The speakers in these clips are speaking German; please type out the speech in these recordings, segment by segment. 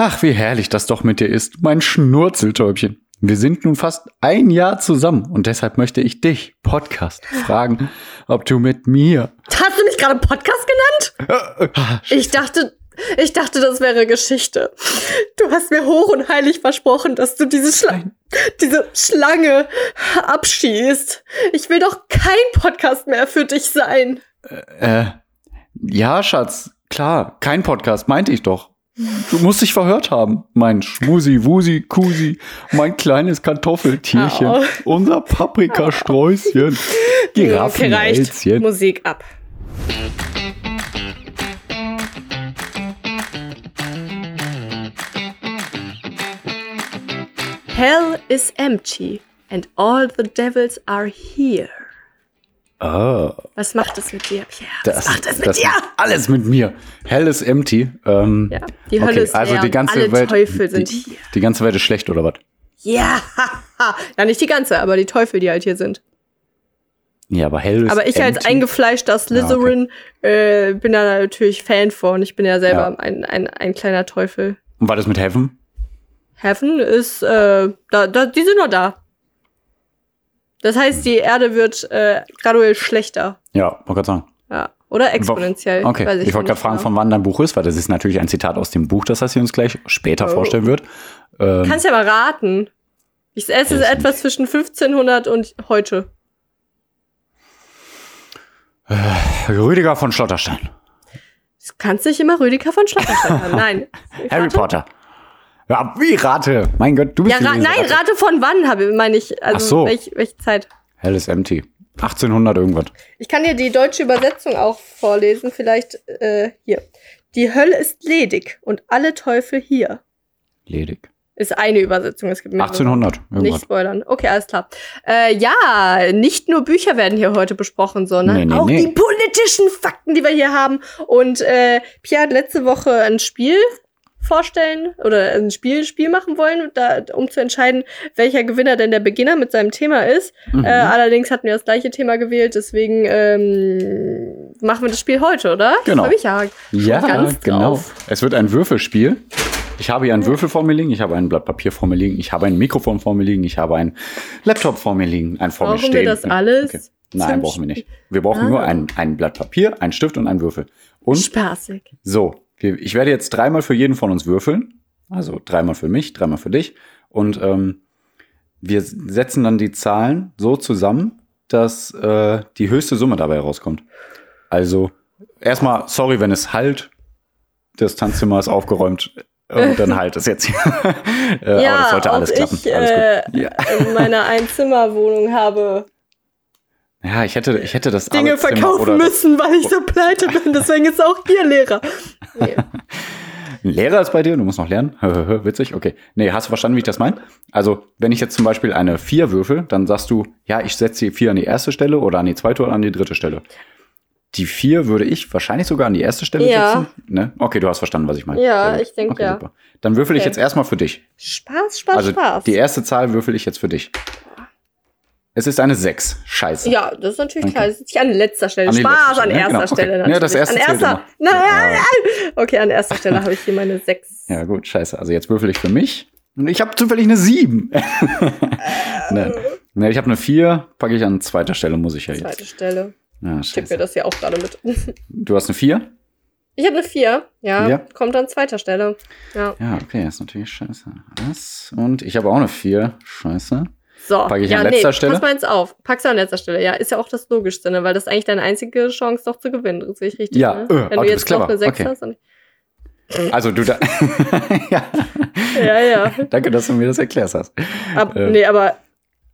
Ach, wie herrlich das doch mit dir ist, mein Schnurzeltäubchen. Wir sind nun fast ein Jahr zusammen und deshalb möchte ich dich, Podcast, fragen, ob du mit mir. Hast du mich gerade Podcast genannt? Ich dachte, ich dachte, das wäre Geschichte. Du hast mir hoch und heilig versprochen, dass du diese, Schla diese Schlange abschießt. Ich will doch kein Podcast mehr für dich sein. Äh, ja, Schatz, klar, kein Podcast, meinte ich doch. Du musst dich verhört haben, mein Schmusi, Wusi, Kusi, mein kleines Kartoffeltierchen, Au. unser Paprikasträuschen, Okay, reicht. Giraffenhälschen. Musik ab. Hell is empty and all the devils are here. Ah, Was macht es mit dir, Pierre? das, Was macht es mit das dir? alles mit mir. Hell is empty. Ähm, Ja, die Hölle okay, ist also leer die ganze alle Welt, Teufel sind die, hier. Die ganze Welt ist schlecht oder was? Ja, ja, nicht die ganze, aber die Teufel, die halt hier sind. Ja, aber Hell ist Aber ich als empty. eingefleischter Slytherin äh, bin da natürlich Fan von. Ich bin ja selber Ja. ein, ein, ein kleiner Teufel. Und was ist mit Heaven? Heaven ist, äh, da, da, die sind noch da. Das heißt, die Erde wird äh, graduell schlechter. Ja, wollte gerade sagen. Ja. Oder exponentiell. Okay, weiß ich, wollte gerade nicht fragen, genau. von wann dein Buch ist, weil das ist natürlich ein Zitat aus dem Buch, das das sie uns gleich später Oh. vorstellen wird. Ähm, Kannst ja mal raten. Ich esse ist etwas zwischen 1500 und heute. Rüdiger von Schlotterstein. Kannst nicht immer Rüdiger von Schlotterstein haben. Nein. Harry? Potter. Ja, wie rate? Mein Gott, du Ja, bist ra die nein, rate von wann, habe meine ich. Also Ach so. welch, welche Zeit? Hell is empty. 1800 irgendwas. Ich kann dir die deutsche Übersetzung auch vorlesen, vielleicht äh, hier. Die Hölle ist ledig und alle Teufel hier. Ledig. Ist eine Übersetzung, es gibt mehrere. 1800 Nicht irgendwas. spoilern. Okay, alles klar. Äh, ja, nicht nur Bücher werden hier heute besprochen, sondern Nee, nee, auch nee. die politischen Fakten, die wir hier haben. Und äh, Pia hat letzte Woche ein Spiel vorstellen oder ein Spiel, Spiel machen wollen, da, um zu entscheiden, welcher Gewinner denn der Beginner mit seinem Thema ist. Mhm. Äh, allerdings hatten wir das gleiche Thema gewählt, deswegen ähm, machen wir das Spiel heute, oder? Genau. Freu mich ja. Ja, ganz genau. drauf. Es wird ein Würfelspiel. Ich habe hier einen Würfel vor mir liegen, ich habe ein Blatt Papier vor mir liegen, ich habe ein Mikrofon vor mir liegen, ich habe einen Laptop vor mir liegen, ein vor mir Brauchen wir stehen. das alles Okay. Nein, brauchen wir nicht. Wir brauchen Ah. nur ein, ein Blatt Papier, einen Stift und einen Würfel. Und Spaßig. so, ich werde jetzt dreimal für jeden von uns würfeln. Also dreimal für mich, dreimal für dich. Und ähm, wir setzen dann die Zahlen so zusammen, dass äh, die höchste Summe dabei rauskommt. Also erstmal, sorry, wenn es halt, das Tanzzimmer ist aufgeräumt. Und dann halt es jetzt hier. äh, aber das sollte alles klappen. ich alles äh. Ja. in meiner Einzimmerwohnung habe ja, ich hätte, ich hätte das Dinge verkaufen müssen, weil ich so pleite bin. Deswegen ist auch hier Lehrer. Nee. Ein Lehrer ist bei dir, du musst noch lernen. Witzig, okay. Nee, hast du verstanden, wie ich das meine? Also, wenn ich jetzt zum Beispiel eine 4 würfel, dann sagst du, ja, ich setze die 4 an die erste Stelle oder an die zweite oder an die dritte Stelle. Die 4 würde ich wahrscheinlich sogar an die erste Stelle Ja. setzen. Ne? Okay, du hast verstanden, was ich meine. Ja, ich denk, okay, ja. Super. Dann würfel ich Okay. jetzt erstmal für dich. Spaß, Spaß, Also, Spaß. die erste Zahl würfel ich jetzt für dich. Es ist eine 6. Scheiße. ja, das ist natürlich Okay. klar. Das ist nicht an letzter Stelle. An Spaß letzte an Stelle, ja, erster genau, okay. Stelle. Ja, Natürlich. das erste an erster. Nein, Ja. nein. Okay, an erster Stelle habe ich hier meine sechs. Ja, gut, scheiße. Also jetzt würfel ich für mich. Und ich habe zufällig eine 7. ne. ne, ich habe eine 4, packe ich an zweiter Stelle, muss ich ja jetzt. Zweite Stelle. Ja, Ich tippe mir das hier auch gerade mit. Du hast eine 4? Ich habe eine vier. Ja, Ja. kommt an zweiter Stelle. Ja. Ja, okay, das ist natürlich scheiße. Das. Und ich habe auch eine 4. Scheiße. So, Pack ich ja, an letzter nee, Stelle? pass mal jetzt auf. Packst du an letzter Stelle. Ja, ist ja auch das Logischste, ne? weil das ist eigentlich deine einzige Chance, doch zu gewinnen. Sehe ich richtig. Ja, ne? äh, Wenn aber du jetzt noch eine 6 Okay. hast. Also du da. ja, ja, ja. danke, dass du mir das erklärt hast. Ab, Äh. Nee, aber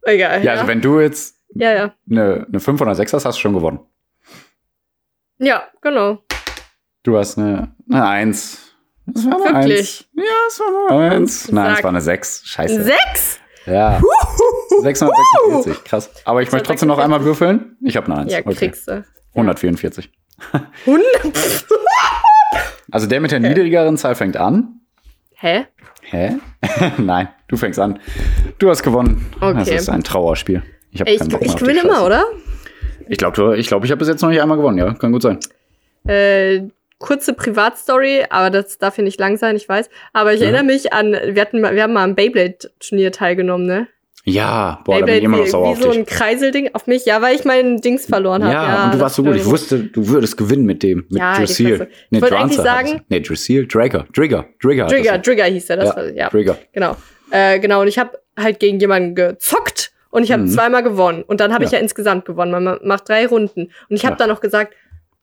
egal. Ja, also wenn du jetzt ja, ja. eine, eine 5 oder 6 hast, hast du schon gewonnen. Ja, genau. Du hast eine, eine 1. Das war eine Wirklich? 1. Ja, es war eine 1. Nein, es war eine 6. Scheiße. Sechs? Ja. 646, krass. Aber ich möchte trotzdem noch einmal würfeln. Ich habe eine 1. Ja, okay. kriegst du. 144. 100? Also der mit der niedrigeren Zahl fängt an. Hä? Hä? Nein, du fängst an. Du hast gewonnen. Okay. Das ist ein Trauerspiel. Ich habe keinen Bock mehr ich gewinne immer, oder? Ich glaube, ich, glaub, ich habe bis jetzt noch nicht einmal gewonnen, ja. Kann gut sein. Äh, kurze Privatstory, aber das darf hier nicht lang sein, ich weiß. Aber ich Ja. erinnere mich an, wir hatten, wir haben mal am Beyblade-Turnier teilgenommen, ne? Ja, boah, da bin Beyblade ich immer noch sauer auf so dich. ein Kreiselding auf mich. Ja, weil ich meinen Dings verloren habe. Ja, und du warst so gut. Ich wusste, du würdest gewinnen mit dem, mit Ja, die Dressil. Fresse. Ich wollte eigentlich sagen-. Nee, Dressil, Dragger, Trigger, Trigger. Trigger. Trigger hieß er, das Ja, war, ja. Trigger. Genau. Äh, genau, und ich habe halt gegen jemanden gezockt und ich habe Mhm. zweimal gewonnen. Und dann habe ich Ja. ja insgesamt gewonnen. Man ma- macht drei Runden. Und ich habe Ja. dann noch gesagt,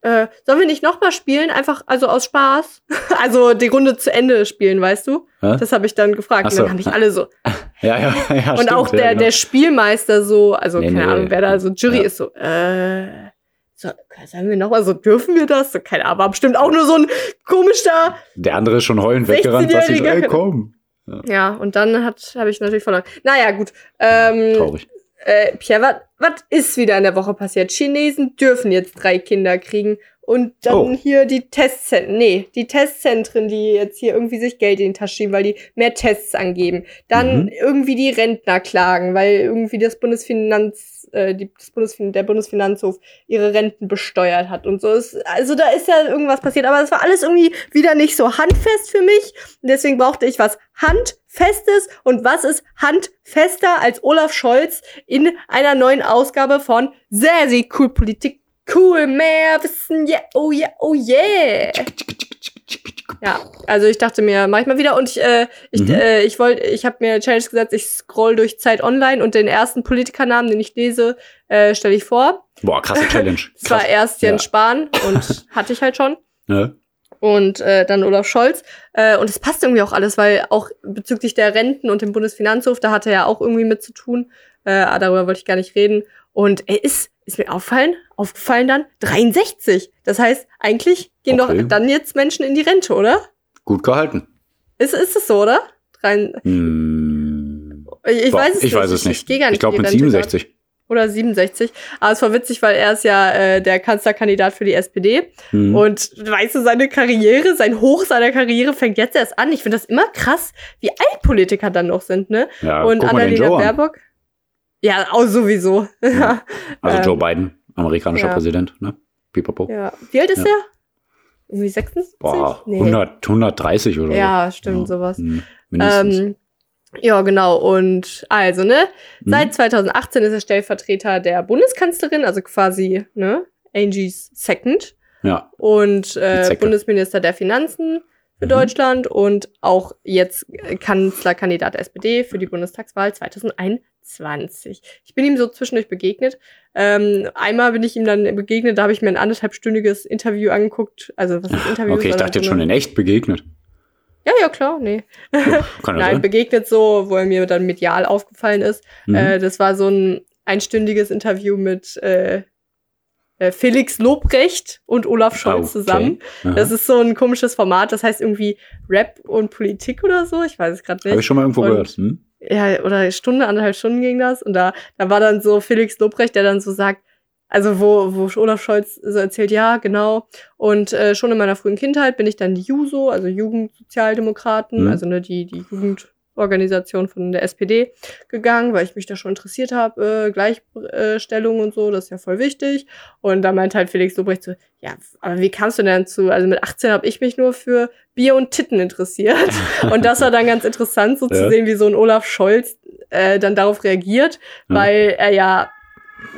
äh, sollen wir nicht nochmal spielen? Einfach, also aus Spaß. also die Runde zu Ende spielen, weißt du? Hä? Das habe ich dann gefragt. Ach Und dann so. haben mich alle so. Ja, ja, ja. und stimmt, auch ja, der, genau. der Spielmeister so, also Nee, keine nee. Ahnung, wer da so Jury Ja. ist so, äh. So, sagen wir nochmal so, dürfen wir das? So, keine Ahnung, war bestimmt auch nur so ein komischer Der andere ist schon heulend weggerannt, was ich so, 16-Jähriger. ey, komm. Ja, und dann hat habe ich natürlich verloren. Naja, gut. Ähm, Traurig. Äh, Pierre, was ist wieder in der Woche passiert? Chinesen dürfen jetzt drei Kinder kriegen. Und dann Oh. hier die Testzentren, nee, die Testzentren, die jetzt hier irgendwie sich Geld in die Tasche schieben, weil die mehr Tests angeben. Dann Mhm. irgendwie die Rentner klagen, weil irgendwie das Bundesfinanz, äh, die, das Bundesfin der Bundesfinanzhof ihre Renten besteuert hat und so. Es, also da ist ja irgendwas passiert, aber es war alles irgendwie wieder nicht so handfest für mich. Und deswegen brauchte ich was Handfestes. Und was ist handfester als Olaf Scholz in einer neuen Ausgabe von Sehr, sehr cool Politik? Cool, mehr Wissen, yeah, oh yeah, oh yeah. Ja, also ich dachte mir, mach ich mal wieder und ich, äh, ich, Mhm. äh, ich wollte, ich habe mir Challenge gesagt, ich scroll durch Zeit Online und den ersten Politikernamen, den ich lese, äh, stelle ich vor. Boah, krasse Challenge. Es war erst Jens Ja. Spahn und hatte ich halt schon Ne? und äh, dann Olaf Scholz. Äh, und es passt irgendwie auch alles, weil auch bezüglich der Renten und dem Bundesfinanzhof, da hatte er ja auch irgendwie mit zu tun. Äh, aber darüber wollte ich gar nicht reden. Und er ist, ist mir aufgefallen, aufgefallen dann 63. Das heißt, eigentlich gehen Okay. doch dann jetzt Menschen in die Rente, oder? Gut gehalten. Ist, ist es so, oder? Drei, Hm. ich, ich Boah, weiß es ich nicht. weiß es nicht. Ich, gehe gar nicht Ich glaube mit die Rente 67. grad. Oder 67. Aber es war witzig, weil er ist ja äh, der Kanzlerkandidat für die SPD. Hm. Und weißt du, seine Karriere, sein Hoch seiner Karriere fängt jetzt erst an. Ich finde das immer krass, wie alt Politiker dann noch sind, ne? ja, und Annalena Joe an. Ja, auch sowieso. Ja. Also Ähm, Joe Biden, amerikanischer ja. Präsident, ne? Pipapo. ja. Wie alt ist Ja. er? Irgendwie 76? Boah, 100, 130 oder Ja, stimmt, so. sowas. Hm, mindestens. Ähm, ja, genau. Und also, ne? Mhm. Seit 2018 ist er Stellvertreter der Bundeskanzlerin, also quasi, ne? Angie's Second. ja. Und äh. Bundesminister der Finanzen für Mhm. Deutschland und auch jetzt Kanzlerkandidat der SPD für die Bundestagswahl 2021. Ich bin ihm so zwischendurch begegnet. Ähm, einmal bin ich ihm dann begegnet, da habe ich mir ein anderthalbstündiges Interview angeguckt. Also was ist Interview? Okay, ich dachte jetzt schon in echt begegnet. Ja, ja, klar, nee. Kann Nein, sein. begegnet so, wo er mir dann medial aufgefallen ist. Mhm. Äh, das war so ein einstündiges Interview mit äh, Felix Lobrecht und Olaf Scholz Ah, okay. zusammen. Aha. Das ist so ein komisches Format, das heißt irgendwie Rap und Politik oder so. Ich weiß es gerade Habe ich nicht. schon mal irgendwo Und- gehört. Hm? Ja, oder Stunde, anderthalb Stunden ging das. Und da, da war dann so Felix Lobrecht, der dann so sagt, also wo, wo Olaf Scholz so erzählt, ja, genau. Und äh, schon in meiner frühen Kindheit bin ich dann die JUSO, also Jugendsozialdemokraten, Mhm. also ne, die, die Jugendorganisation von der SPD, gegangen, weil ich mich da schon interessiert habe, äh, Gleichstellung und so, das ist ja voll wichtig. Und da meint halt Felix Lobrecht so, ja, aber wie kamst du denn zu, also mit 18 habe ich mich nur für Bier und Titten interessiert. und das war dann ganz interessant, so Ja. zu sehen, wie so ein Olaf Scholz äh, dann darauf reagiert, Ja. weil er ja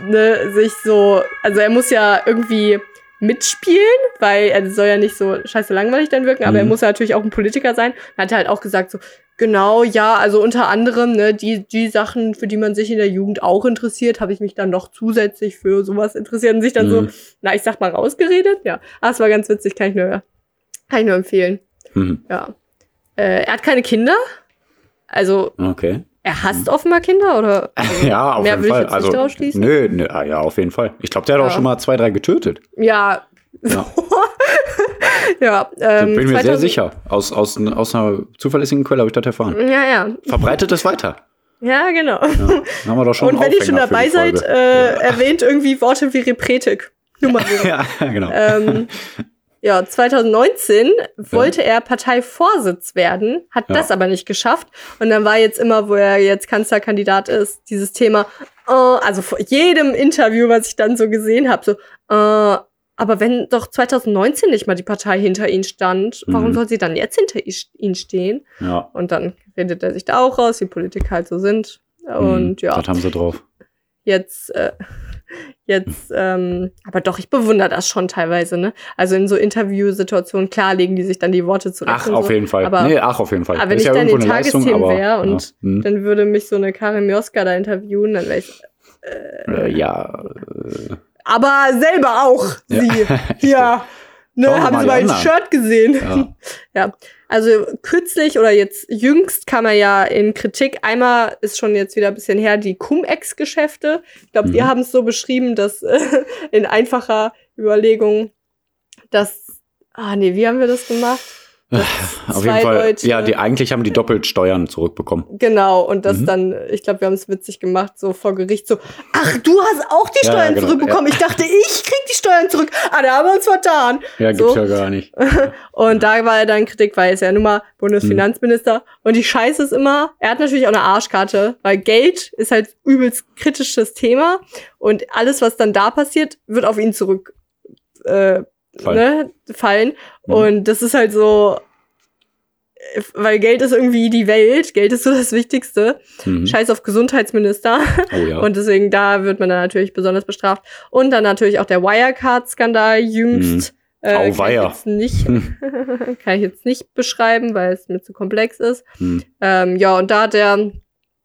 ne, sich so, also er muss ja irgendwie mitspielen, weil er soll ja nicht so scheiße langweilig dann wirken, aber Mhm. er muss ja natürlich auch ein Politiker sein. Dann hat er halt auch gesagt so, genau, ja, also unter anderem, ne, die, die Sachen, für die man sich in der Jugend auch interessiert, habe ich mich dann noch zusätzlich für sowas interessiert und sich dann so, Mhm. na, ich sag mal, rausgeredet. Ja, ah, es war ganz witzig, kann ich nur, kann ich nur empfehlen. Mhm. Ja. Äh, er hat keine Kinder. Also, Okay. er hasst offenbar Kinder, oder? ja, auf mehr jeden will ich Fall. jetzt nicht also, schließen. Nö, nö, ah, ja, auf jeden Fall. Ich glaube, der hat auch Ja. schon mal zwei, drei getötet. Ja. Ja. ja, Da ähm, bin mir sehr 2000 sicher. Aus, aus, aus einer zuverlässigen Quelle habe ich das erfahren. Ja, ja. Verbreitet es weiter. Ja, genau. Ja. Haben wir doch schon Und wenn ihr schon dabei seid, äh, erwähnt irgendwie Worte wie Repretik. Nur mal so. ja, genau. ähm, ja, 2019 wollte er Parteivorsitz werden, hat Ja. das aber nicht geschafft. Und dann war jetzt immer, wo er jetzt Kanzlerkandidat ist, dieses Thema, äh, also vor jedem Interview, was ich dann so gesehen habe, so, äh, aber wenn doch 2019 nicht mal die Partei hinter ihm stand, warum Mhm. soll sie dann jetzt hinter i- ihn stehen? Ja. Und dann redet er sich da auch raus, wie Politiker halt so sind. Und Mhm, ja, Das haben sie drauf. jetzt, äh, jetzt, ähm, aber doch, ich bewundere das schon teilweise, ne? Also in so Interviewsituationen, klar legen die sich dann die Worte zurecht. Ach, auf so. jeden Fall. Aber- nee, ach, auf jeden Fall. aber wenn Ist ich dann irgendwo in Tagesthemen aber, wär und ja. Hm. Dann würde mich so eine Karin Mioska da interviewen, dann wäre ich. Äh, ja. Äh, Aber selber auch, Ja. sie. Ja. Ne, Schauen haben mal Sie mein anderen. Shirt gesehen? ja. Ja, also kürzlich oder jetzt jüngst kam er ja in Kritik. Einmal ist schon jetzt wieder ein bisschen her die Cum-Ex-Geschäfte. Ich glaube, Mhm. wir haben es so beschrieben, dass äh, in einfacher Überlegung, dass. Ah, nee, wie haben wir das gemacht? Auf jeden Fall. Leute- Ja, die eigentlich haben die doppelt Steuern zurückbekommen. Genau, und das Mhm. dann, ich glaube, wir haben es witzig gemacht, so vor Gericht, so, ach, du hast auch die Ja, Steuern genau, zurückbekommen. Ich dachte, ich krieg die Steuern zurück. Ah, da haben wir uns vertan. Ja, gibt's So. ja gar nicht. Und da war er dann Kritik, weil er ist ja nun mal Bundesfinanzminister. Und die Scheiße ist immer, er hat natürlich auch eine Arschkarte, weil Geld ist halt übelst kritisches Thema. Und alles, was dann da passiert, wird auf ihn zurück äh, Fallen. Ne, fallen. Mhm. Und das ist halt so, weil Geld ist irgendwie die Welt. Geld ist so das Wichtigste. Mhm. Scheiß auf Gesundheitsminister. Oh ja. Und deswegen, da wird man dann natürlich besonders bestraft. Und dann natürlich auch der Wirecard-Skandal jüngst. Äh, kann, ich jetzt nicht, kann ich jetzt nicht beschreiben, weil es mir zu komplex ist. Hm. Ähm, ja, und da hat er,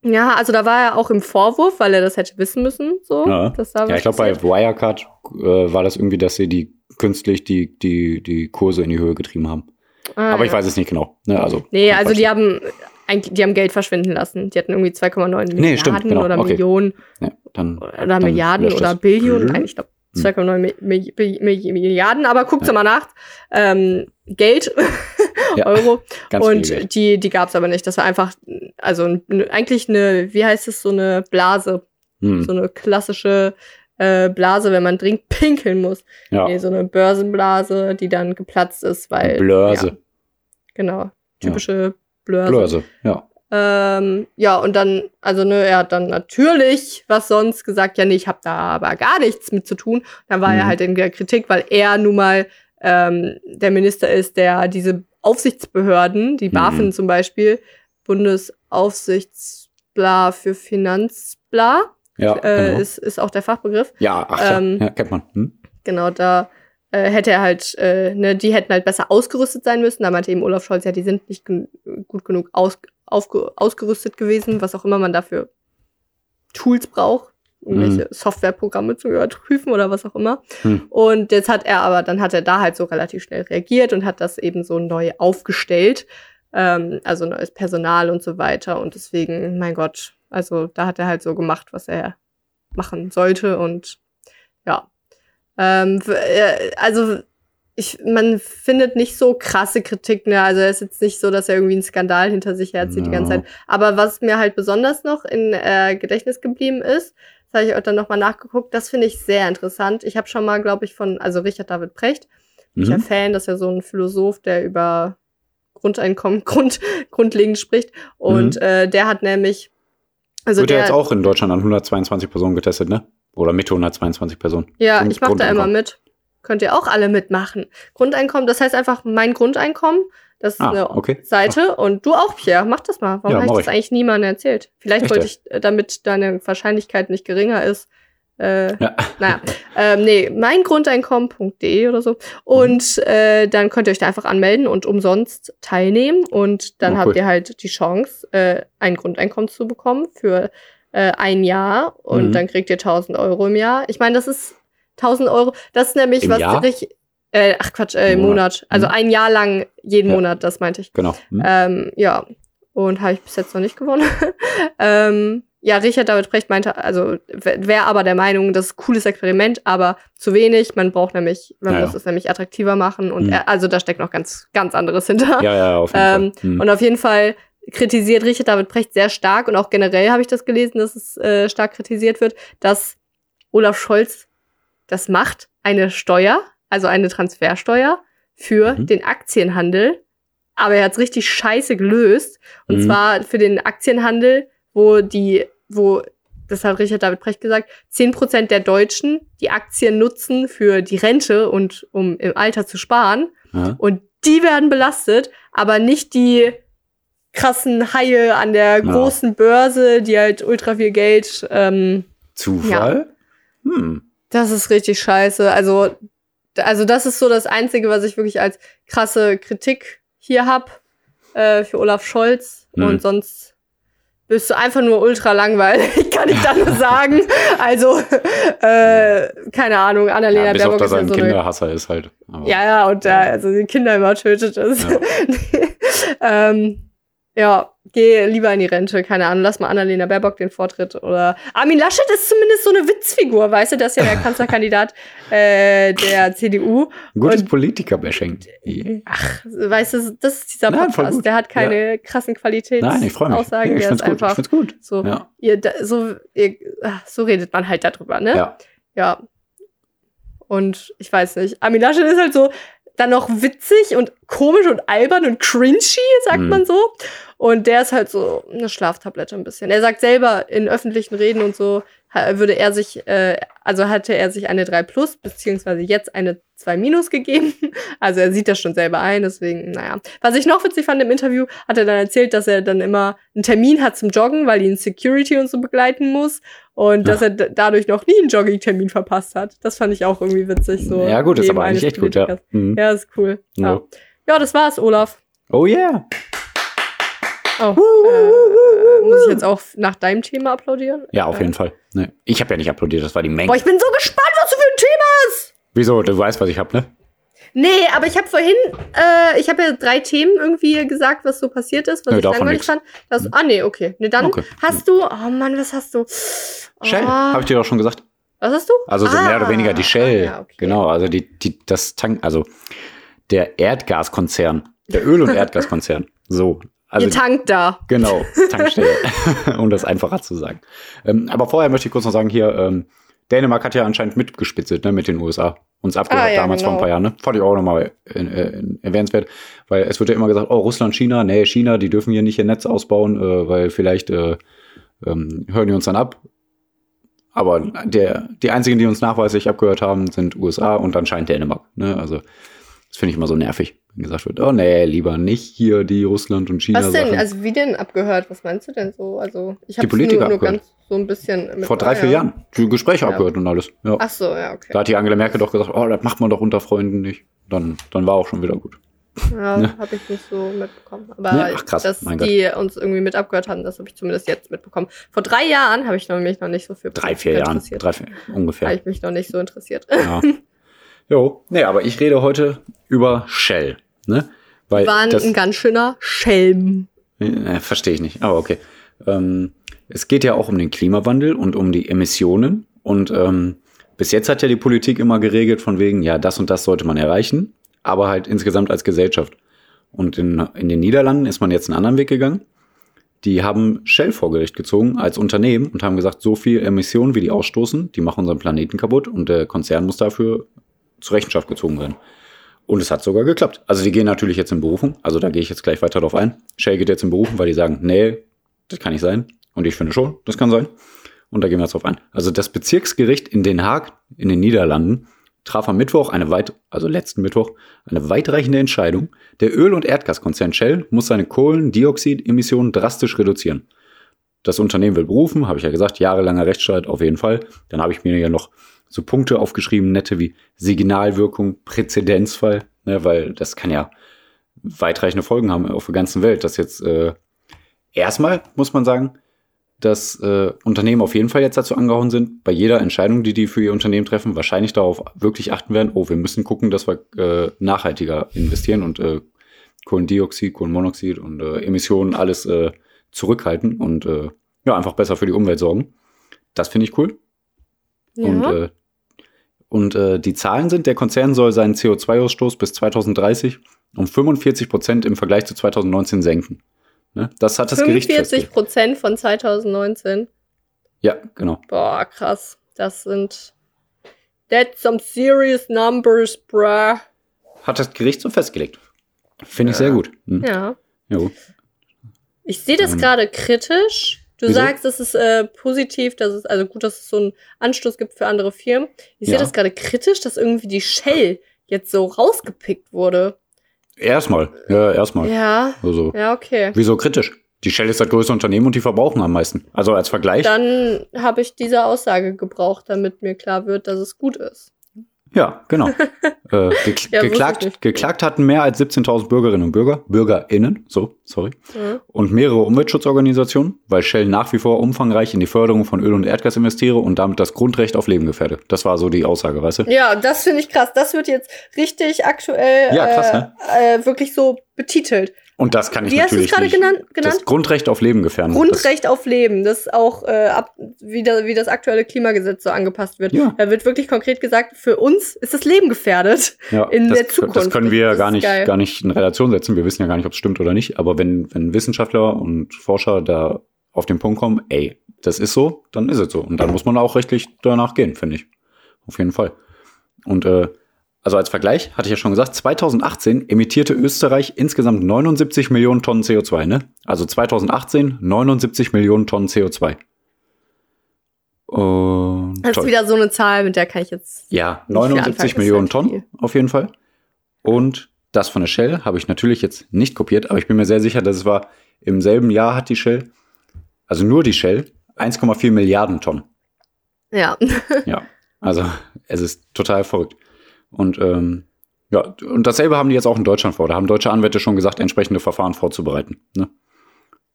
ja, also da war er auch im Vorwurf, weil er das hätte wissen müssen. So, Ja. Ja, ich glaube, bei. Wirecard äh, war das irgendwie, dass sie die künstlich die, die, die Kurse in die Höhe getrieben haben. Ah, Aber ich ja. weiß es nicht genau. Ne, also, Nee, also die haben, eigentlich, die haben Geld verschwinden lassen. Die hatten irgendwie 2,9 Milliarden Nee, stimmt, genau, oder okay. Millionen. Ja, dann, oder dann Milliarden oder. Billionen. Mhm. Nein, ich glaube Hm. 2,9 Mi- Mi- Mi- Mi- Milliarden, aber guckt's Ja. mal nach. Ähm, Geld, Ja, Euro. Ganz und Geld. die, die gab's aber nicht. Das war einfach, also eigentlich eine, wie heißt es, so eine Blase. Hm. So eine klassische äh, Blase, wenn man dringend pinkeln muss. ja, Nee, so eine Börsenblase, die dann geplatzt ist, weil. Blöse. Ja, genau. Typische Blöse. Blöse, ja. Ähm, ja, und dann, also ne, er hat dann natürlich, was sonst, gesagt, ja, nee, ich habe da aber gar nichts mit zu tun. Dann war er Mhm. halt in der Kritik, weil er nun mal ähm, der Minister ist, der diese Aufsichtsbehörden, die Mhm. BaFin zum Beispiel, Bundesaufsichtsbla für Finanzbla, Ja, äh, genau. ist, ist auch der Fachbegriff. ja, ach, ja, ähm, ja, kennt man. Hm? Genau, da äh, hätte er halt, äh, ne, die hätten halt besser ausgerüstet sein müssen. Da meinte eben Olaf Scholz, ja, die sind nicht gen gut genug aus aufge ausgerüstet gewesen, was auch immer man dafür Tools braucht, irgendwelche Softwareprogramme zu überprüfen oder was auch immer. Hm. Und jetzt hat er aber, dann hat er da halt so relativ schnell reagiert und hat das eben so neu aufgestellt. Ähm, also neues Personal und so weiter. Und deswegen, mein Gott, also da hat er halt so gemacht, was er machen sollte. Und ja. Ähm, äh, also ich, man findet nicht so krasse Kritik, ne? Also es ist jetzt nicht so, dass er irgendwie einen Skandal hinter sich herzieht die ganze. Zeit. Aber was mir halt besonders noch in äh, Gedächtnis geblieben ist, das habe ich auch dann nochmal nachgeguckt, das finde ich sehr interessant. Ich habe schon mal, glaube ich, von, also Richard David Precht, bin ich ja Mhm. Fan, das ist ja so ein Philosoph, der über Grundeinkommen Grund, grundlegend spricht. Und Mhm. äh, der hat nämlich, also Wird der, ja jetzt auch in Deutschland an 122 Personen getestet, ne? Oder mit 122 Personen. Ja, Grund- ich mache da immer mit. Könnt ihr auch alle mitmachen. Grundeinkommen, das heißt einfach mein Grundeinkommen. Das ist Ah, eine okay. Seite. Und du auch, Pierre. Mach das mal. Warum Ja, habe ich das ich. eigentlich niemandem erzählt? Vielleicht Echt wollte ich, äh, damit deine Wahrscheinlichkeit nicht geringer ist. Äh, Ja. Naja, ähm, nee, meingrundeinkommen.de oder so. Und äh, dann könnt ihr euch da einfach anmelden und umsonst teilnehmen. Und dann Oh, habt cool. ihr halt die Chance, äh, ein Grundeinkommen zu bekommen für äh, ein Jahr. Und Mhm. dann kriegt ihr 1000 Euro im Jahr. Ich meine, das ist 1000 Euro. Das ist nämlich Im was Jahr? richtig. Äh, ach Quatsch, äh, im Monat. Monat. Also Mhm. ein Jahr lang jeden Ja. Monat, das meinte ich. Genau. Hm? Ähm, ja, und habe ich bis jetzt noch nicht gewonnen. ähm, ja, Richard David Precht meinte, also wäre aber der Meinung, das ist ein cooles Experiment, aber zu wenig. Man braucht nämlich, man Ja, muss ja. es nämlich attraktiver machen und Mhm. er, also da steckt noch ganz, ganz anderes hinter. Ja, ja, auf jeden Ähm, Fall. Hm. Und auf jeden Fall kritisiert Richard David Precht sehr stark und auch generell habe ich das gelesen, dass es äh, stark kritisiert wird, dass Olaf Scholz das macht, eine Steuer, also eine Transfersteuer für Mhm. den Aktienhandel. Aber er hat es richtig scheiße gelöst. Und Mhm. zwar für den Aktienhandel, wo die, wo das hat Richard David Precht gesagt, 10% der Deutschen, die Aktien nutzen für die Rente und um im Alter zu sparen. Ja. Und die werden belastet, aber nicht die krassen Haie an der Ja. großen Börse, die halt ultra viel Geld. Ähm, Zufall? Hm. das ist richtig scheiße. Also, also das ist so das Einzige, was ich wirklich als krasse Kritik hier hab äh, für Olaf Scholz. Mhm. Und sonst bist du einfach nur ultra langweilig, kann ich da nur sagen. Also, äh, keine Ahnung, Annalena Ja, bis auf, Baerbock dass ist er ja ein so Kinderhasser ist halt. Aber ja, ja, und da, also die Kinder immer tötet es. Ja. ähm, ja, geh lieber in die Rente, keine Ahnung, lass mal Annalena Baerbock den Vortritt. Oder Armin Laschet ist zumindest so eine Witzfigur, weißt du, das ist ja der Kanzlerkandidat äh, der CDU. Ein gutes Und- Politiker-Bashing. Ach, weißt du, das ist dieser Nein, Podcast. Der hat keine krassen Qualitäts Nein, ich freue mich. Aussagen, ich der find's ist gut. Ich einfach find's gut. so, Ja. ihr, so, ihr, ach, so redet man halt darüber, ne? Ja. Ja. Und ich weiß nicht. Armin Laschet ist halt so dann noch witzig und komisch und albern und cringy, sagt Mhm. man so. Und der ist halt so eine Schlaftablette ein bisschen. Er sagt selber in öffentlichen Reden und so, würde er sich, äh, also hatte er sich eine 3 Plus, beziehungsweise jetzt eine 2 Minus gegeben. Also er sieht das schon selber ein, deswegen, naja. Was ich noch witzig fand im Interview, hat er dann erzählt, dass er dann immer einen Termin hat zum Joggen, weil ihn Security und so begleiten muss. Und dass er dadurch noch nie einen Jogging-Termin verpasst hat. Das fand ich auch irgendwie witzig. So ja, gut, ist aber eigentlich echt gut, ja. Mhm. Ja, ist cool. Ja. Ja. ja, das war's, Olaf. Oh yeah. Oh, äh, muss ich jetzt auch nach deinem Thema applaudieren? Ja, auf Äh, jeden Fall. Nee. Ich habe ja nicht applaudiert, das war die Menge. Boah, ich bin so gespannt, was du für ein Thema hast. Wieso? Du weißt, was ich hab, ne? Nee, aber ich habe vorhin, äh, ich habe ja drei Themen irgendwie gesagt, was so passiert ist, was Nee, ich langweilig fand. Das, ah, nee, okay. Nee, dann Okay. hast du, oh Mann, was hast du? Shell, Oh, habe ich dir doch schon gesagt. was hast du? Also so Ah, mehr oder weniger die Shell. ah, ja, okay. Genau, also die, die, das Tank, also der Erdgaskonzern, der Öl- und Erdgaskonzern. So. Also Ihr tankt da. Genau, Tankstelle, um das einfacher zu sagen. Ähm, aber vorher möchte ich kurz noch sagen, hier, ähm, Dänemark hat ja anscheinend mitgespitzelt ne, mit den USA. Uns abgehört Ah, ja, damals vor ein genau. paar Jahren. Ne? Fand ich auch nochmal äh, äh, erwähnenswert, weil es wird ja immer gesagt, oh, Russland, China, nee, China, die dürfen hier nicht ihr Netz ausbauen, äh, weil vielleicht äh, ähm, hören die uns dann ab. Aber der, die einzigen, die uns nachweislich abgehört haben, sind USA und anscheinend Dänemark. Ne? Also finde ich immer so nervig, wenn gesagt wird, oh nee, lieber nicht hier die Russland und China Was denn? Sachen. Also wie denn abgehört? Was meinst du denn so? Also ich Die habe nur, nur ganz so ein bisschen Vor drei, vier ja. Jahren. Die Gespräche Ja. abgehört und alles. Ja. Ach so, ja, okay. Da hat die Angela Merkel doch gesagt, oh, das macht man doch unter Freunden nicht. Dann, dann war auch schon wieder gut. Ja, Ne? habe ich nicht so mitbekommen. Aber Ne? Ach, krass, dass mein Gott. die uns irgendwie mit abgehört haben, das habe ich zumindest jetzt mitbekommen. Vor drei Jahren habe ich noch- mich noch nicht so für Drei, vier Jahren. Drei, vier, Habe ungefähr. ich mich noch nicht so interessiert. Ja. Jo. Nee, aber ich rede heute über Shell. Ne? Weil War das, ein ganz schöner Schelm. äh, verstehe ich nicht. Aber okay. Ähm, es geht ja auch um den Klimawandel und um die Emissionen. Und ähm, bis jetzt hat ja die Politik immer geregelt von wegen, ja, das und das sollte man erreichen, aber halt insgesamt als Gesellschaft. Und in, in den Niederlanden ist man jetzt einen anderen Weg gegangen. Die haben Shell vor Gericht gezogen als Unternehmen und haben gesagt, so viel Emissionen, wie die ausstoßen, die machen unseren Planeten kaputt und der Konzern muss dafür zur Rechenschaft gezogen werden. Und es hat sogar geklappt. Also die gehen natürlich jetzt in Berufung. Also da gehe ich jetzt gleich weiter drauf ein. Shell geht jetzt in Berufung, weil die sagen, nee, das kann nicht sein. Und ich finde schon, das kann sein. Und da gehen wir jetzt drauf ein. Also das Bezirksgericht in Den Haag in den Niederlanden traf am Mittwoch eine weit, also letzten Mittwoch, eine weitreichende Entscheidung. Der Öl- und Erdgaskonzern Shell muss seine Kohlendioxidemissionen drastisch reduzieren. Das Unternehmen will berufen, habe ich ja gesagt, jahrelanger Rechtsstreit auf jeden Fall. Dann habe ich mir ja noch so Punkte aufgeschrieben, nette wie Signalwirkung, Präzedenzfall, ne, weil das kann ja weitreichende Folgen haben auf der ganzen Welt. Das jetzt äh, erstmal muss man sagen, dass äh, Unternehmen auf jeden Fall jetzt dazu angehauen sind, bei jeder Entscheidung, die die für ihr Unternehmen treffen, wahrscheinlich darauf wirklich achten werden, oh, wir müssen gucken, dass wir äh, nachhaltiger investieren und äh, Kohlendioxid, Kohlenmonoxid und äh, Emissionen alles äh, zurückhalten und äh, ja, einfach besser für die Umwelt sorgen. Das finde ich cool. Ja. Und, äh, und äh, die Zahlen sind, der Konzern soll seinen CO2-Ausstoß bis 2030 um 45 Prozent im Vergleich zu 2019 senken. Ne? Das hat das Gericht 45 festgelegt. Prozent von 2019. Ja, genau. Boah, krass. Das sind. That's some serious numbers, bruh. Hat das Gericht so festgelegt. Finde ich Ja. sehr gut. Hm. Ja. Jo. Ich sehe das Ähm. gerade kritisch, Du Wieso? sagst, es ist äh, positiv, dass es, also gut, dass es so einen Anstoß gibt für andere Firmen. Ich sehe Ja. das gerade kritisch, dass irgendwie die Shell jetzt so rausgepickt wurde. Erstmal. Ja, erstmal. Ja, Also, ja, okay. wieso kritisch? Die Shell ist das größte Unternehmen und die verbrauchen am meisten. Also als Vergleich. Dann habe ich diese Aussage gebraucht, damit mir klar wird, dass es gut ist. Ja, genau. äh, gekl Ja, geklagt, geklagt hatten mehr als 17.000 Bürgerinnen und Bürger, BürgerInnen, so, sorry, Mhm. und mehrere Umweltschutzorganisationen, weil Shell nach wie vor umfangreich in die Förderung von Öl und Erdgas investiere und damit das Grundrecht auf Leben gefährde. Das war so die Aussage, weißt du? Ja, das finde ich krass. Das wird jetzt richtig aktuell Ja, krass, ne? äh, äh, wirklich so betitelt. Und das kann ich Wie hast natürlich gerade nicht. genannt? Das genannt? Grundrecht auf Leben gefährden. Grundrecht auf Leben, das auch äh, ab, wie, da, wie das aktuelle Klimagesetz so angepasst wird. Ja. Da wird wirklich konkret gesagt, für uns ist das Leben gefährdet. Das, ja, in das, der Zukunft. Das können wir Das gar nicht, geil. gar nicht in Relation setzen. Wir wissen ja gar nicht, ob es stimmt oder nicht. Aber wenn, wenn Wissenschaftler und Forscher da auf den Punkt kommen, ey, das ist so, dann ist es so. Und dann muss man auch rechtlich danach gehen, finde ich. Auf jeden Fall. Und äh, also als Vergleich, hatte ich ja schon gesagt, 2018 emittierte Österreich insgesamt 79 Millionen Tonnen CO2, ne? Also 2018 79 Millionen Tonnen CO2. Und Das ist toll. wieder so eine Zahl, mit der kann ich jetzt. Ja, Nicht viel anfangen, 79 ist Millionen Tonnen viel. auf jeden Fall. Und das von der Shell habe ich natürlich jetzt nicht kopiert, aber ich bin mir sehr sicher, dass es war, im selben Jahr hat die Shell, also nur die Shell, 1,4 Milliarden Tonnen. Ja. Ja, also es ist total verrückt. Und ähm, ja, und dasselbe haben die jetzt auch in Deutschland vor. Da haben deutsche Anwälte schon gesagt, entsprechende Verfahren vorzubereiten. Ne?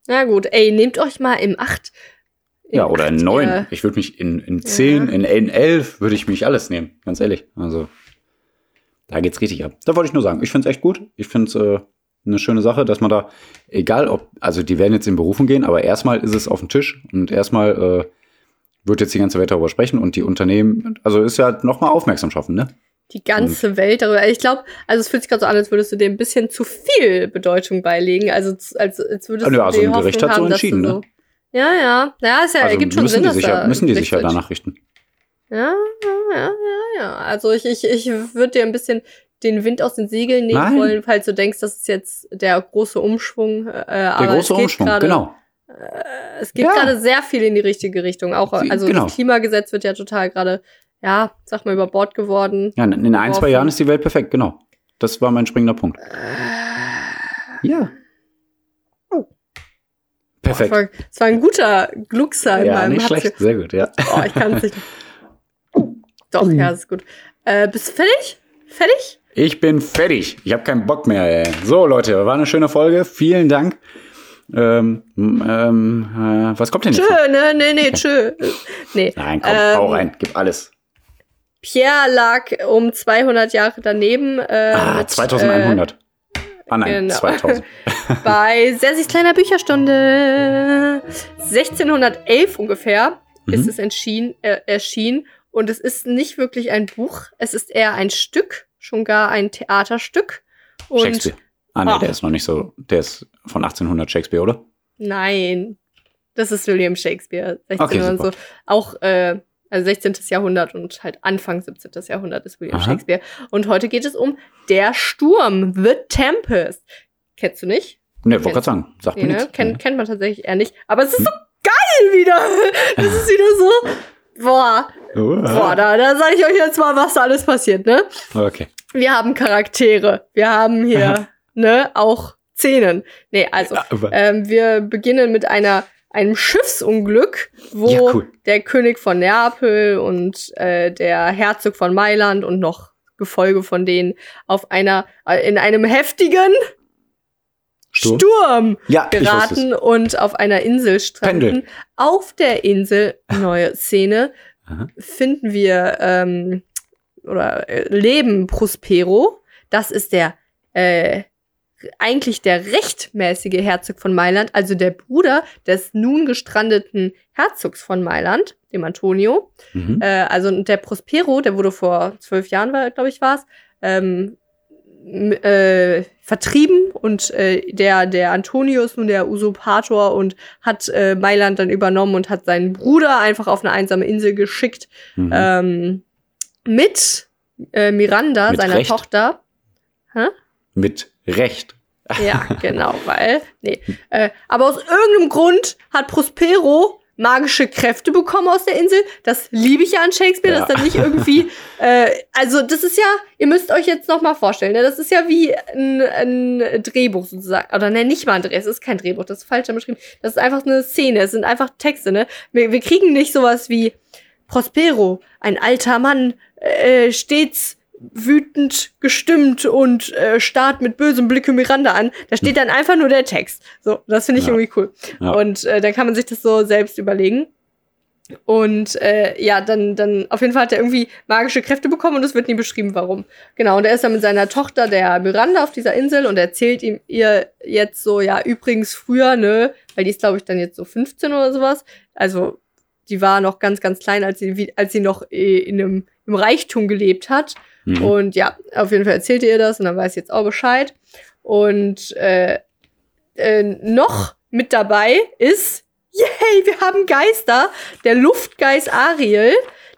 Na gut, ey, nehmt euch mal im 8. Ja, oder in acht, neun. äh, Ich würde mich in, in zehn, in, in elf würde ich mich alles nehmen, ganz ehrlich. Also da geht's richtig ab. Da wollte ich nur sagen, ich finde es echt gut. Ich finde es äh, eine schöne Sache, dass man da, egal ob, also die werden jetzt in Berufen gehen, aber erstmal ist es auf dem Tisch und erstmal äh, wird jetzt die ganze Welt darüber sprechen und die Unternehmen, also ist ja nochmal aufmerksam schaffen, ne? Die ganze Welt darüber. Ich glaube, also es fühlt sich gerade so an, als würdest du dem ein bisschen zu viel Bedeutung beilegen. Also als, als würdest Ja, du also die ein Gericht hat so haben, du entschieden, ne? so Ja, ja. Ja, es ja, also ergibt schon müssen Sinn, die dass sich ja, da müssen die sich ja danach richten. Ja, ja, ja, ja, ja. Also ich, ich, ich würde dir ein bisschen den Wind aus den Segeln nehmen Nein. wollen, falls du denkst, das ist jetzt der große Umschwung. Äh, Der aber große Umschwung, gerade, genau. Äh, es geht Ja. gerade sehr viel in die richtige Richtung. Auch also genau. das Klimagesetz wird ja total gerade, ja, sag mal über Bord geworden. Ja, in in ein, zwei. Jahren ist die Welt perfekt, genau. Das war mein springender Punkt. Ja. Perfekt. Boah, Es war ein guter Gluckser in Ja, meinem nicht schlecht. Sehr gut, ja. Oh, ich kann es nicht. Doch, ja, ist gut. Äh, bist du fertig? Fertig? Ich bin fertig. Ich habe keinen Bock mehr. Ey. So, Leute, war eine schöne Folge. Vielen Dank. Ähm, ähm, äh, was kommt denn jetzt? Tschö, ne, nee, nee, tschö. Nee. Nein, komm, Ähm, hau rein. Gib alles. Pierre lag um 200 Jahre daneben. Äh, Ah, mit, 2100. ah nein, genau. 2000. Äh, bei Sersis kleiner Bücherstunde. 1611 ungefähr Mhm. ist es entschieden, äh, erschienen. Und es ist nicht wirklich ein Buch. Es ist eher ein Stück, schon gar ein Theaterstück. Und Shakespeare. Ah nee, Ach. der ist noch nicht so. Der ist von 1800 Shakespeare, oder? Nein, das ist William Shakespeare. 16 Okay, so. Auch, äh, also 16. Jahrhundert und halt Anfang 17. Jahrhundert ist William Aha. Shakespeare. Und heute geht es um Der Sturm, The Tempest. Kennst du nicht? Ne, wollte gerade sagen. Sagt Nee, mir ne? nichts. Kennt, kennt man tatsächlich eher nicht. Aber es ist so geil wieder. Das ist wieder so. Boah, boah, da, da sage ich euch jetzt mal, was da alles passiert, ne? Okay. Wir haben Charaktere. Wir haben hier, ne, auch Szenen. Nee, also, ähm, wir beginnen mit einer einem Schiffsunglück, wo Ja, cool. der König von Neapel und äh, der Herzog von Mailand und noch Gefolge von denen auf einer äh, in einem heftigen Sturm? Sturm Ja, geraten und auf einer Insel stranden. Pendel. Auf der Insel, neue Szene, Aha. finden wir ähm, oder äh, leben Prospero. Das ist der äh, eigentlich der rechtmäßige Herzog von Mailand, also der Bruder des nun gestrandeten Herzogs von Mailand, dem Antonio. Mhm. Äh, also der Prospero, der wurde vor zwölf Jahren, glaube ich, war es, ähm, äh, vertrieben und äh, der, der Antonio ist nun der Usurpator und hat äh, Mailand dann übernommen und hat seinen Bruder einfach auf eine einsame Insel geschickt Mhm. ähm, mit äh, Miranda, Mit seiner Recht? Tochter. Mit Recht. Ja, genau, weil, nee. Äh, aber aus irgendeinem Grund hat Prospero magische Kräfte bekommen aus der Insel. Das liebe ich ja an Shakespeare, ja. dass dann nicht irgendwie, äh, also das ist ja, ihr müsst euch jetzt noch mal vorstellen, ne? das ist ja wie ein, ein Drehbuch sozusagen, oder ne, nicht mal ein Dreh, es ist kein Drehbuch, das ist falsch beschrieben, das ist einfach eine Szene, es sind einfach Texte, ne? Wir, wir kriegen nicht sowas wie Prospero, ein alter Mann, äh, stets wütend gestimmt und äh, starrt mit bösem Blicke Miranda an. Da steht dann einfach nur der Text. So, das finde ich ja. irgendwie cool. Ja. Und äh, dann kann man sich das so selbst überlegen. Und äh, ja, dann, dann auf jeden Fall hat er irgendwie magische Kräfte bekommen und es wird nie beschrieben, warum. Genau, und er ist dann mit seiner Tochter, der Miranda, auf dieser Insel und erzählt ihm ihr jetzt so, ja, übrigens früher, ne, weil die ist, glaube ich, dann jetzt so 15 oder sowas. Also, die war noch ganz, ganz klein, als sie, als sie noch äh, in einem im Reichtum gelebt hat. Mhm. Und ja, auf jeden Fall erzählt ihr das und dann weiß ich jetzt auch Bescheid. Und äh, äh, noch mit dabei ist, yay, wir haben Geister, der Luftgeist Ariel.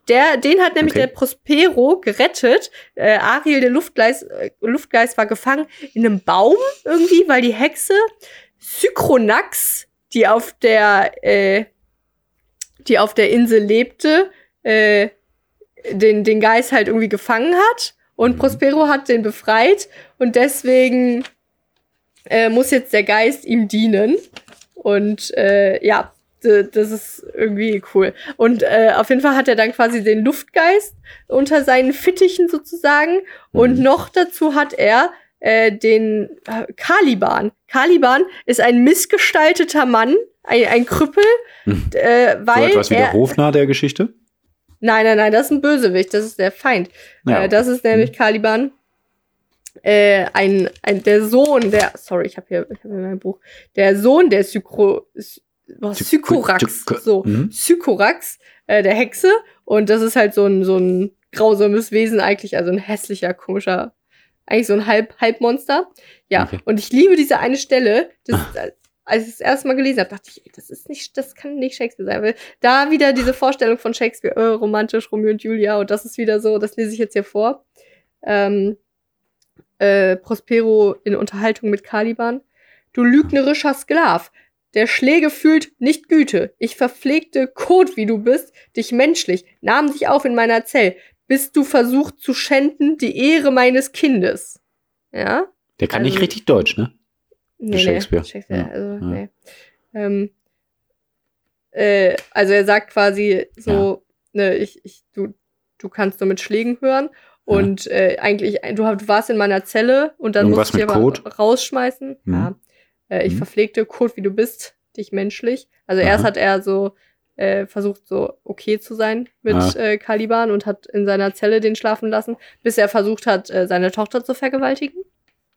Der, den hat nämlich okay. der Prospero gerettet. Äh, Ariel, der Luftgeist, äh, Luftgeist, war gefangen in einem Baum irgendwie, weil die Hexe Sychronax, die auf der, äh, die auf der Insel lebte, äh, den, den Geist halt irgendwie gefangen hat und mhm. Prospero hat den befreit und deswegen äh, muss jetzt der Geist ihm dienen. Und äh, ja, das ist irgendwie cool. Und äh, auf jeden Fall hat er dann quasi den Luftgeist unter seinen Fittichen sozusagen. Mhm. Und noch dazu hat er äh, den äh, Caliban. Caliban ist ein missgestalteter Mann, ein, ein Krüppel, mhm. äh, weil. So etwas wie der Hofnarr der Geschichte? Nein, nein, nein, das ist ein Bösewicht, das ist der Feind. Ja. Äh, das ist nämlich mhm. Caliban. Äh, ein, ein, der Sohn der, sorry, ich habe hier, ich hab hier mein Buch, der Sohn der Sykro, Sykorax, so, mhm. Sykorax, äh, der Hexe. Und das ist halt so ein, so ein grausames Wesen eigentlich, also ein hässlicher, komischer, eigentlich so ein Halb, Halbmonster. Ja, okay. und ich liebe diese eine Stelle, das, ah als ich es erste Mal gelesen habe, dachte ich, das ist nicht, das kann nicht Shakespeare sein. Weil da wieder diese Vorstellung von Shakespeare, äh, romantisch, Romeo und Julia, und das ist wieder so, das lese ich jetzt hier vor. Ähm, äh, Prospero in Unterhaltung mit Caliban. Du lügnerischer Sklav, der Schläge fühlt nicht Güte. Ich verpflegte Kot, wie du bist, dich menschlich, nahm dich auf in meiner Zell, bis du versucht zu schänden die Ehre meines Kindes. Ja? Der kann also, nicht richtig Deutsch, ne? Nee, Shakespeare. Nee, Shakespeare. Ja. Also, ja. nee. Ähm, äh, also er sagt quasi so, ja. ne, ich, ich, du, du kannst nur mit Schlägen hören. Und äh, eigentlich, du, du, warst in meiner Zelle und dann Irgendwas musst du dich aber Code? rausschmeißen. Mhm. Ja. Äh, ich mhm. verpflegte Code, wie du bist, dich menschlich. Also Aha. erst hat er so äh, versucht, so okay zu sein mit ja. äh, Caliban und hat in seiner Zelle den schlafen lassen, bis er versucht hat, äh, seine Tochter zu vergewaltigen.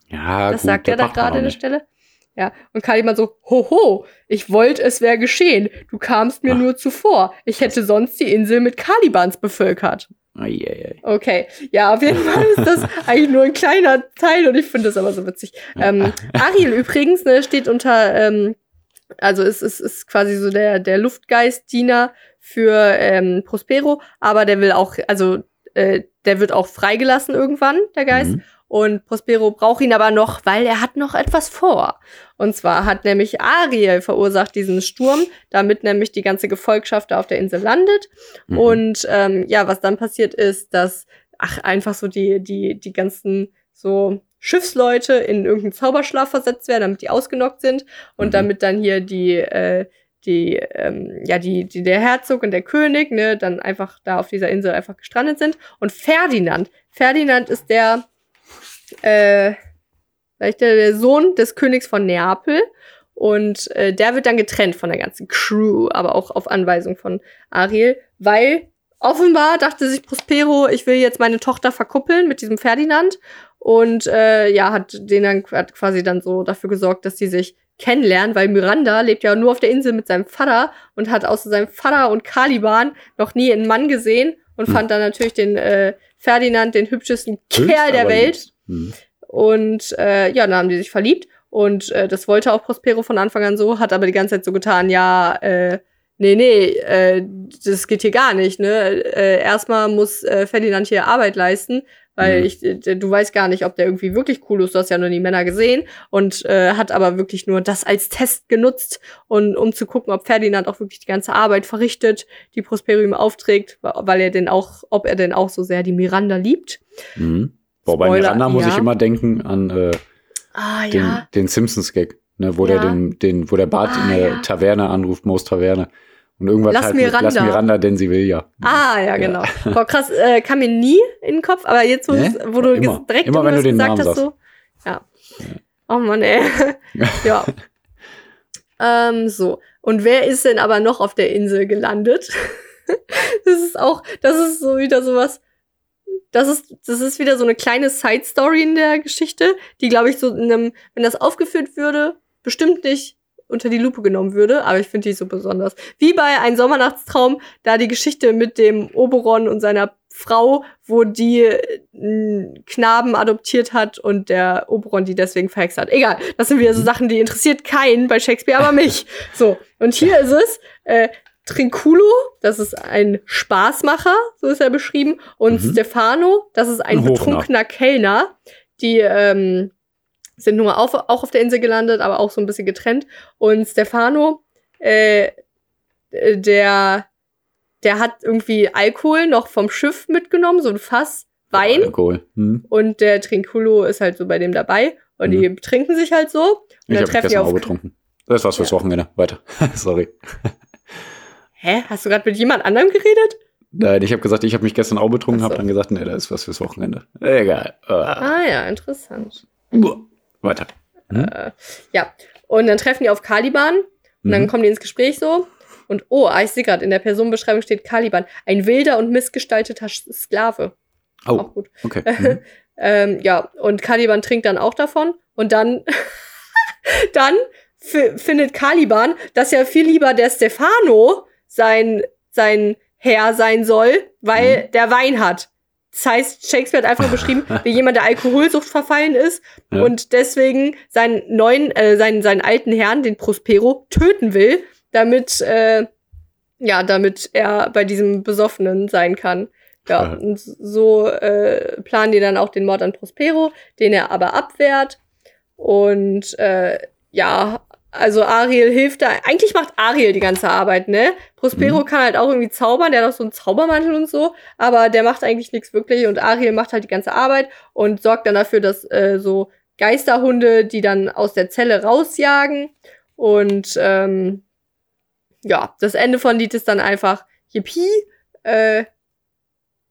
Ja, das gut, sagt er da gerade an der Stelle. Ja, und Kaliman so, hoho, ich wollte, es wäre geschehen. Du kamst mir Ach. nur zuvor. Ich hätte sonst die Insel mit Kalibans bevölkert. Okay, ja, auf jeden Fall ist das eigentlich nur ein kleiner Teil und ich finde das aber so witzig. Ähm, Ariel übrigens ne, steht unter, ähm, also es ist, ist quasi so der, der Luftgeist-Diener für ähm, Prospero, aber der will auch, also äh, der wird auch freigelassen irgendwann, der Geist. Mhm. Und Prospero braucht ihn aber noch, weil er hat noch etwas vor. Und zwar hat nämlich Ariel verursacht diesen Sturm, damit nämlich die ganze Gefolgschaft da auf der Insel landet. Mhm. Und ähm, ja, was dann passiert ist, dass ach einfach so die die die ganzen so Schiffsleute in irgendeinen Zauberschlaf versetzt werden, damit die ausgenockt sind und mhm. damit dann hier die äh, die ähm, ja die, die der Herzog und der König ne dann einfach da auf dieser Insel einfach gestrandet sind und Ferdinand Ferdinand ist der äh, vielleicht der, Sohn des Königs von Neapel. Und äh, der wird dann getrennt von der ganzen Crew, aber auch auf Anweisung von Ariel, weil offenbar dachte sich Prospero, ich will jetzt meine Tochter verkuppeln mit diesem Ferdinand. Und äh, ja, hat den dann hat quasi dann so dafür gesorgt, dass sie sich kennenlernen, weil Miranda lebt ja nur auf der Insel mit seinem Vater und hat außer seinem Vater und Caliban noch nie einen Mann gesehen und hm. fand dann natürlich den äh, Ferdinand den hübschesten Kerl der Welt. Mhm. Und äh, ja, dann haben die sich verliebt. Und äh, das wollte auch Prospero von Anfang an so, hat aber die ganze Zeit so getan, ja, äh, nee, nee, äh, das geht hier gar nicht, ne? Äh, erstmal muss äh, Ferdinand hier Arbeit leisten, weil Mhm. ich, äh, du weißt gar nicht, ob der irgendwie wirklich cool ist. Du hast ja nur die Männer gesehen und äh, hat aber wirklich nur das als Test genutzt und um zu gucken, ob Ferdinand auch wirklich die ganze Arbeit verrichtet, die Prospero ihm aufträgt, weil er denn auch, ob er denn auch so sehr die Miranda liebt. Mhm. Boah, bei Spoiler, Miranda muss ja. ich immer denken an äh, Ah den, den Simpsons-Gag, ne, wo Ja. der den, den, wo der Bart Ah, in der ja. Taverne anruft, Moos Taverne. Und irgendwas Lass halt mit, Miranda. lass Miranda, denn sie will ja. Ah, ja, genau. Boah, krass, äh, kam mir nie in den Kopf, aber jetzt, wo, wo du Immer. direkt Immer, wenn du den gesagt Namen hast, so. Ja. Oh Mann, ey. ja. ähm, so. Und wer ist denn aber noch auf der Insel gelandet? das ist auch, das ist so wieder sowas. Das ist, das ist wieder so eine kleine Side-Story in der Geschichte, die, glaube ich, so in einem, wenn das aufgeführt würde, bestimmt nicht unter die Lupe genommen würde, aber ich finde die so besonders. Wie bei Ein Sommernachtstraum, da die Geschichte mit dem Oberon und seiner Frau, wo die einen Knaben adoptiert hat und der Oberon die deswegen verhext hat. Egal, das sind wieder so Sachen, die interessiert keinen bei Shakespeare, aber mich. So, und hier ist es, äh, Trinculo, das ist ein Spaßmacher, so ist er beschrieben, und Mhm. Stefano, das ist ein Ein betrunkener Kellner, die ähm, sind nur auf, auch auf der Insel gelandet, aber auch so ein bisschen getrennt. Und Stefano, äh, äh, der, der hat irgendwie Alkohol noch vom Schiff mitgenommen, so ein Fass Wein. Alkohol. Hm. Und der Trinculo ist halt so bei dem dabei. Und Mhm. die betrinken sich halt so. Und Ich dann treffen die auf. auch betrunken. Das was fürs Ja. Wochenende. Weiter. Sorry. Hä? Hast du gerade mit jemand anderem geredet? Nein, ich habe gesagt, ich habe mich gestern auch betrunken, so. habe dann gesagt, nee, das ist was fürs Wochenende. Egal. Ah. Ah ja, interessant. Weiter. Hm? Äh, ja. Und dann treffen die auf Caliban. Und dann Mhm. kommen die ins Gespräch so. Und oh, ah, ich sehe gerade, in der Personenbeschreibung steht Caliban. Ein wilder und missgestalteter Sklave. Auch Oh, gut. okay. Mhm. Ähm, ja, und Caliban trinkt dann auch davon. Und dann, dann findet Caliban, dass ja viel lieber der Stefano sein, sein Herr sein soll, weil Mhm. der Wein hat. Das heißt, Shakespeare hat einfach beschrieben, wie jemand der Alkoholsucht verfallen ist Ja. und deswegen seinen neuen, äh, seinen, seinen alten Herrn, den Prospero, töten will, damit, äh, ja, damit er bei diesem Besoffenen sein kann. Ja, und so äh, planen die dann auch den Mord an Prospero, den er aber abwehrt. Und äh, ja, also Ariel hilft da. Eigentlich macht Ariel die ganze Arbeit, ne? Prospero Mhm. kann halt auch irgendwie zaubern, der hat auch so einen Zaubermantel und so, aber der macht eigentlich nichts wirklich und Ariel macht halt die ganze Arbeit und sorgt dann dafür, dass äh, so Geisterhunde, die dann aus der Zelle rausjagen. Und ähm, ja, das Ende von Lied ist dann einfach Yippie. Äh,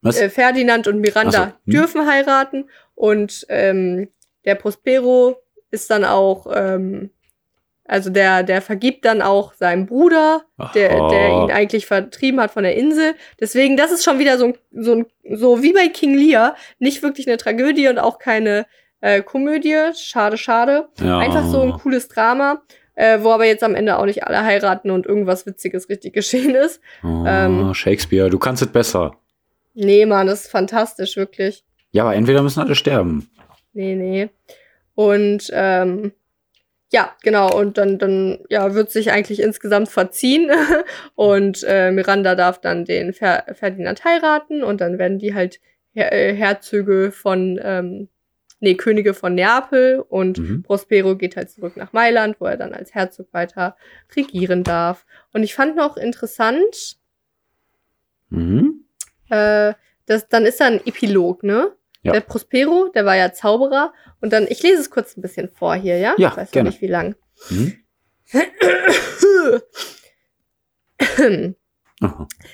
äh, Ferdinand und Miranda so, hm. dürfen heiraten und ähm, der Prospero ist dann auch, ähm, also der, der vergibt dann auch seinem Bruder, der, der ihn eigentlich vertrieben hat von der Insel. Deswegen, das ist schon wieder so, ein, so, ein, so wie bei King Lear, nicht wirklich eine Tragödie und auch keine äh, Komödie. Schade, schade. ja. Einfach so ein cooles Drama, äh, wo aber jetzt am Ende auch nicht alle heiraten und irgendwas Witziges richtig geschehen ist. Oh, ähm, Shakespeare, du kannst es besser. Nee, Mann, das ist fantastisch, wirklich. Ja, aber entweder müssen alle sterben. Nee, nee. Und ähm, ja, genau, und dann, dann ja, wird sich eigentlich insgesamt verziehen. und äh, Miranda darf dann den Fer Ferdinand heiraten und dann werden die halt Her äh, Herzöge von, ähm, nee, Könige von Neapel und Mhm. Prospero geht halt zurück nach Mailand, wo er dann als Herzog weiter regieren darf. Und ich fand noch interessant, Mhm. äh, das, dann ist da ein Epilog, ne? Ja. Der Prospero, der war ja Zauberer. Und dann, ich lese es kurz ein bisschen vor hier, ja? Ja, ich weiß gerne. nicht, wie lang. Mhm.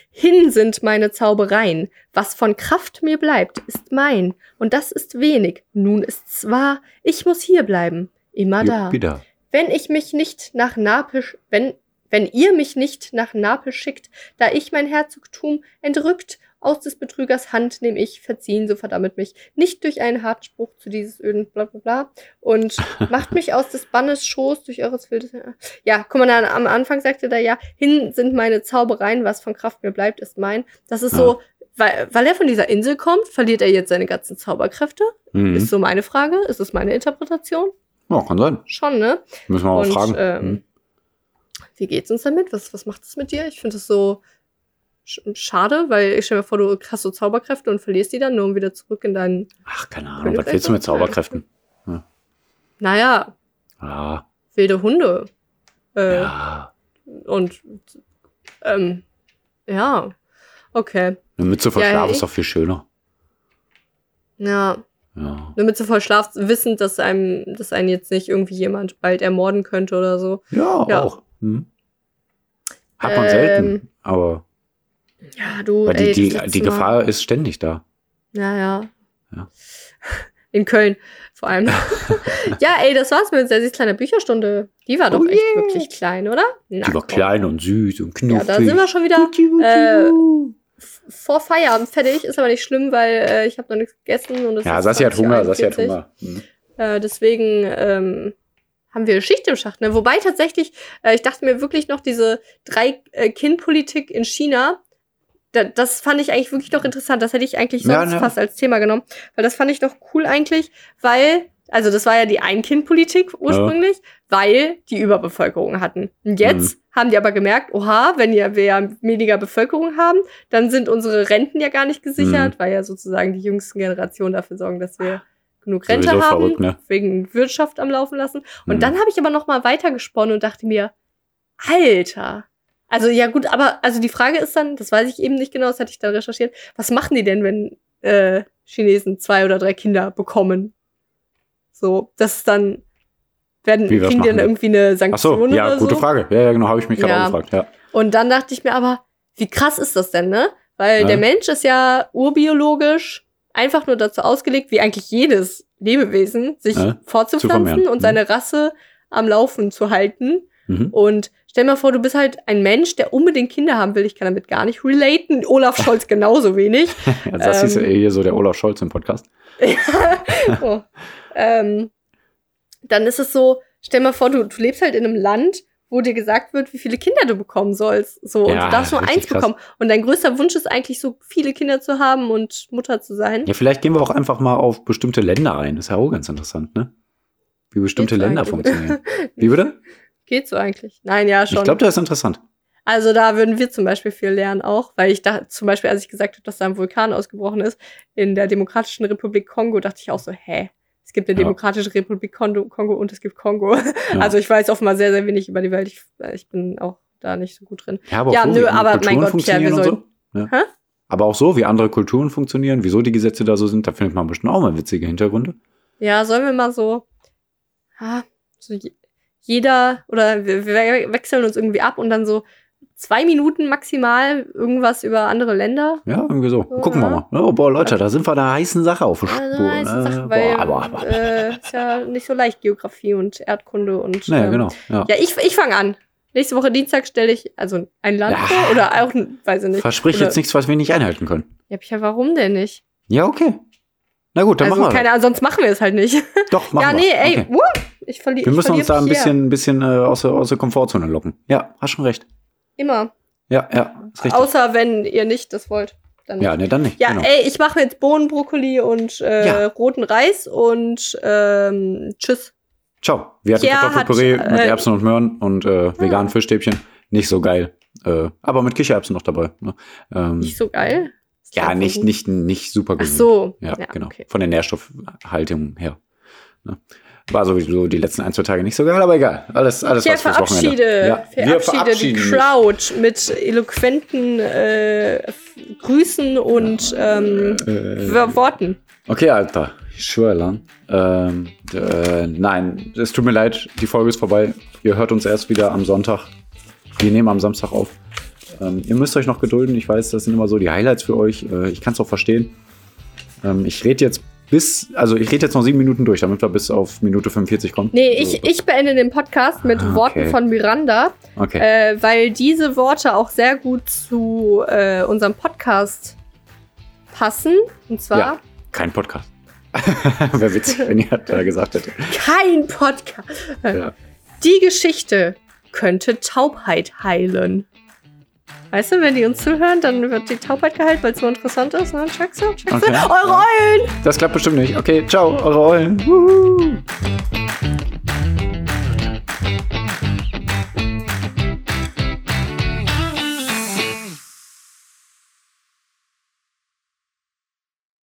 Hin sind meine Zaubereien. Was von Kraft mir bleibt, ist mein. Und das ist wenig. Nun ist's wahr, ich muss hier bleiben. Immer da. Wieder. Wenn ich mich nicht nach Napel, wenn, wenn ihr mich nicht nach Napel schickt, da ich mein Herzogtum entrückt, aus des Betrügers Hand nehm ich, verziehen, so verdammt mich, nicht durch einen Hartspruch zu dieses öden bla bla bla, und macht mich aus des Bannes Schoß durch eures wildes, ja, guck mal, dann am Anfang sagte da ja, hin sind meine Zaubereien, was von Kraft mir bleibt, ist mein. Das ist so, weil, weil er von dieser Insel kommt, verliert er jetzt seine ganzen Zauberkräfte? Mhm. Ist so meine Frage, ist es meine Interpretation? Ja, kann sein. Schon, ne? Müssen wir mal Und, fragen. ähm, Mhm. Wie geht's uns damit? Was, was macht es mit dir? Ich finde es so, schade, weil ich stell mir vor, du hast so Zauberkräfte und verlierst die dann, nur um wieder zurück in deinen. Ach, keine Ahnung, was willst du mit Zauberkräften? Naja, Ja, wilde Hunde. Äh, ja. Und ähm, ja, okay. Eine Mütze vor Ja, Schlaf ist doch viel schöner. Ja, Ja. damit sie voll schlaft, wissend, dass einem, dass einen jetzt nicht irgendwie jemand bald ermorden könnte oder so. Ja, Ja. auch. Hm. Hat man Ähm, selten, aber Ja, du, weil ey, die, das die, die Mal- Gefahr ist ständig da. Ja, ja. Ja. In Köln vor allem. ja, ey, das war's mit Sessis kleiner Bücherstunde. Die war doch Oh echt yeah. wirklich klein, oder? Na, Die war komm. klein und süß und Ja, knuffig. da sind wir schon wieder äh, vor Feierabend fertig. Ist aber nicht schlimm, weil äh, ich habe noch nichts gegessen. Und ja, Sassi hat Hunger, 20:41. Sassi hat Hunger. Hm. Äh, deswegen ähm, haben wir Schicht im Schacht. Ne? Wobei tatsächlich, äh, ich dachte mir wirklich noch, diese Drei-Kind-Politik in China, das fand ich eigentlich wirklich noch interessant. Das hätte ich eigentlich Ja, sonst ne. fast als Thema genommen. Weil das fand ich doch cool eigentlich, weil, also das war ja die Ein-Kind-Politik ursprünglich, weil die Überbevölkerung hatten. Und jetzt haben die aber gemerkt, oha, wenn ja wir ja weniger Bevölkerung haben, dann sind unsere Renten ja gar nicht gesichert, weil ja sozusagen die jüngsten Generationen dafür sorgen, dass wir genug Rente Sowieso haben, verrückt, ne? wegen Wirtschaft am Laufen lassen. Und Hm. dann habe ich aber noch mal weitergesponnen und dachte mir, Alter. Also ja gut, aber also die Frage ist dann, das weiß ich eben nicht genau, das hatte ich dann recherchiert, was machen die denn, wenn äh, Chinesen zwei oder drei Kinder bekommen? So, das ist dann werden Wie, kriegen die dann irgendwie eine Ach so, Sanktion ja, oder gute so? Frage. Ja, ja, genau, habe ich mich gerade Ja. auch gefragt. Ja. Und dann dachte ich mir aber, wie krass ist das denn, ne? Weil Ja. der Mensch ist ja urbiologisch einfach nur dazu ausgelegt, wie eigentlich jedes Lebewesen, sich fortzupflanzen und Mhm. seine Rasse am Laufen zu halten. Mhm. Und stell mal vor, du bist halt ein Mensch, der unbedingt Kinder haben will. Ich kann damit gar nicht relaten. Olaf Scholz genauso wenig. Ja, Sassi ist ja Ähm. hier so der Olaf Scholz im Podcast. oh. ähm, dann ist es so, stell mal vor, du, du lebst halt in einem Land, wo dir gesagt wird, wie viele Kinder du bekommen sollst. So, und Ja, du darfst nur eins krass. bekommen. Und dein größter Wunsch ist eigentlich, so viele Kinder zu haben und Mutter zu sein. Ja, vielleicht gehen wir auch einfach mal auf bestimmte Länder ein. ist ja auch ganz interessant, ne? Wie bestimmte Länder funktionieren. Wie bitte? Geht so eigentlich? Nein, ja, schon. Ich glaube, das ist interessant. Also da würden wir zum Beispiel viel lernen auch, weil ich da zum Beispiel, als ich gesagt habe, dass da ein Vulkan ausgebrochen ist, in der Demokratischen Republik Kongo, dachte ich auch so, hä? Es gibt eine Ja. Demokratische Republik Kongo, und es gibt Kongo. Ja. Also ich weiß offenbar sehr, sehr wenig über die Welt. Ich, ich bin auch da nicht so gut drin. Ja, aber Ja, so, nö, aber mein Gott, Pierre, wir funktionieren und so. Ja. Hä? Aber auch so, wie andere Kulturen funktionieren, wieso die Gesetze da so sind, da findet man bestimmt auch mal witzige Hintergründe. Ja, sollen wir mal so, ah, so jeder oder wir, wir wechseln uns irgendwie ab und dann so zwei Minuten maximal irgendwas über andere Länder. Ja, irgendwie so. Ja. Gucken wir mal. Oh, boah, Leute, da sind wir der heißen Sache auf der Spur. Also, nice ne? Sache, weil boah, aber, aber, äh, ist ja nicht so leicht Geografie und Erdkunde und naja, ähm, genau. Ja. Ja, ich, ich fange an. Nächste Woche Dienstag stelle ich also ein Land Ja. vor oder auch, weiß ich nicht. Versprich oder, jetzt nichts, was wir nicht einhalten können. Ja, Pia, warum denn nicht? Ja, okay. Na gut, dann also machen wir keine Ahnung, sonst machen wir es halt nicht. das. Doch, machen ja, wir. nee, ey, Okay. wuh, ich verliere. Wir müssen ich uns da ein bisschen, bisschen äh, aus, der, aus der Komfortzone locken. Ja, hast schon recht. Immer. Ja, ja, ist richtig. Außer wenn ihr nicht das wollt. Dann ja, ne, dann nicht. Ja, genau. ey, ich mache jetzt Bohnen, Brokkoli und äh, Ja. roten Reis und ähm, tschüss. Ciao. Wir hatten Pierre Kartoffelpüree hat, mit äh, Ah. Erbsen und Möhren und äh, veganen Fischstäbchen. Nicht so geil. Äh, aber mit Kichererbsen noch dabei. Ne? Ähm, Nicht so geil. Ja, nicht, nicht, nicht super Ach gesund. so. Ja, genau. okay. Von der Nährstoffhaltung her. Ne? War sowieso die letzten ein, zwei Tage nicht so geil, aber egal. Alles, alles Ich was verabschiede, Ja, wir verabschiede die. Crowd mit eloquenten äh, Grüßen und ähm, Äh, Worten. Okay, Alter. Ich schwöre lang. Ähm, äh, nein, es tut mir leid, die Folge ist vorbei. Ihr hört uns erst wieder am Sonntag. Wir nehmen am Samstag auf. Ähm, ihr müsst euch noch gedulden. Ich weiß, das sind immer so die Highlights für euch. Äh, ich kann es auch verstehen. Ähm, ich rede jetzt bis, also ich rede jetzt noch sieben Minuten durch, damit wir bis auf Minute 45 kommen. Nee, ich, ich beende den Podcast mit Ah, okay. Worten von Miranda, Okay. äh, weil diese Worte auch sehr gut zu äh, unserem Podcast passen. Und zwar Ja. Kein Podcast. Wäre witzig, wenn ihr da gesagt hättet. kein Podcast. Ja. Die Geschichte könnte Taubheit heilen. Weißt du, wenn die uns zuhören, dann wird die Taubheit geheilt, weil es so interessant ist. Ne? Checkst du? Checkst Okay. du? Eure Eulen! Das klappt bestimmt nicht. Okay, ciao, eure Eulen. Wuhu.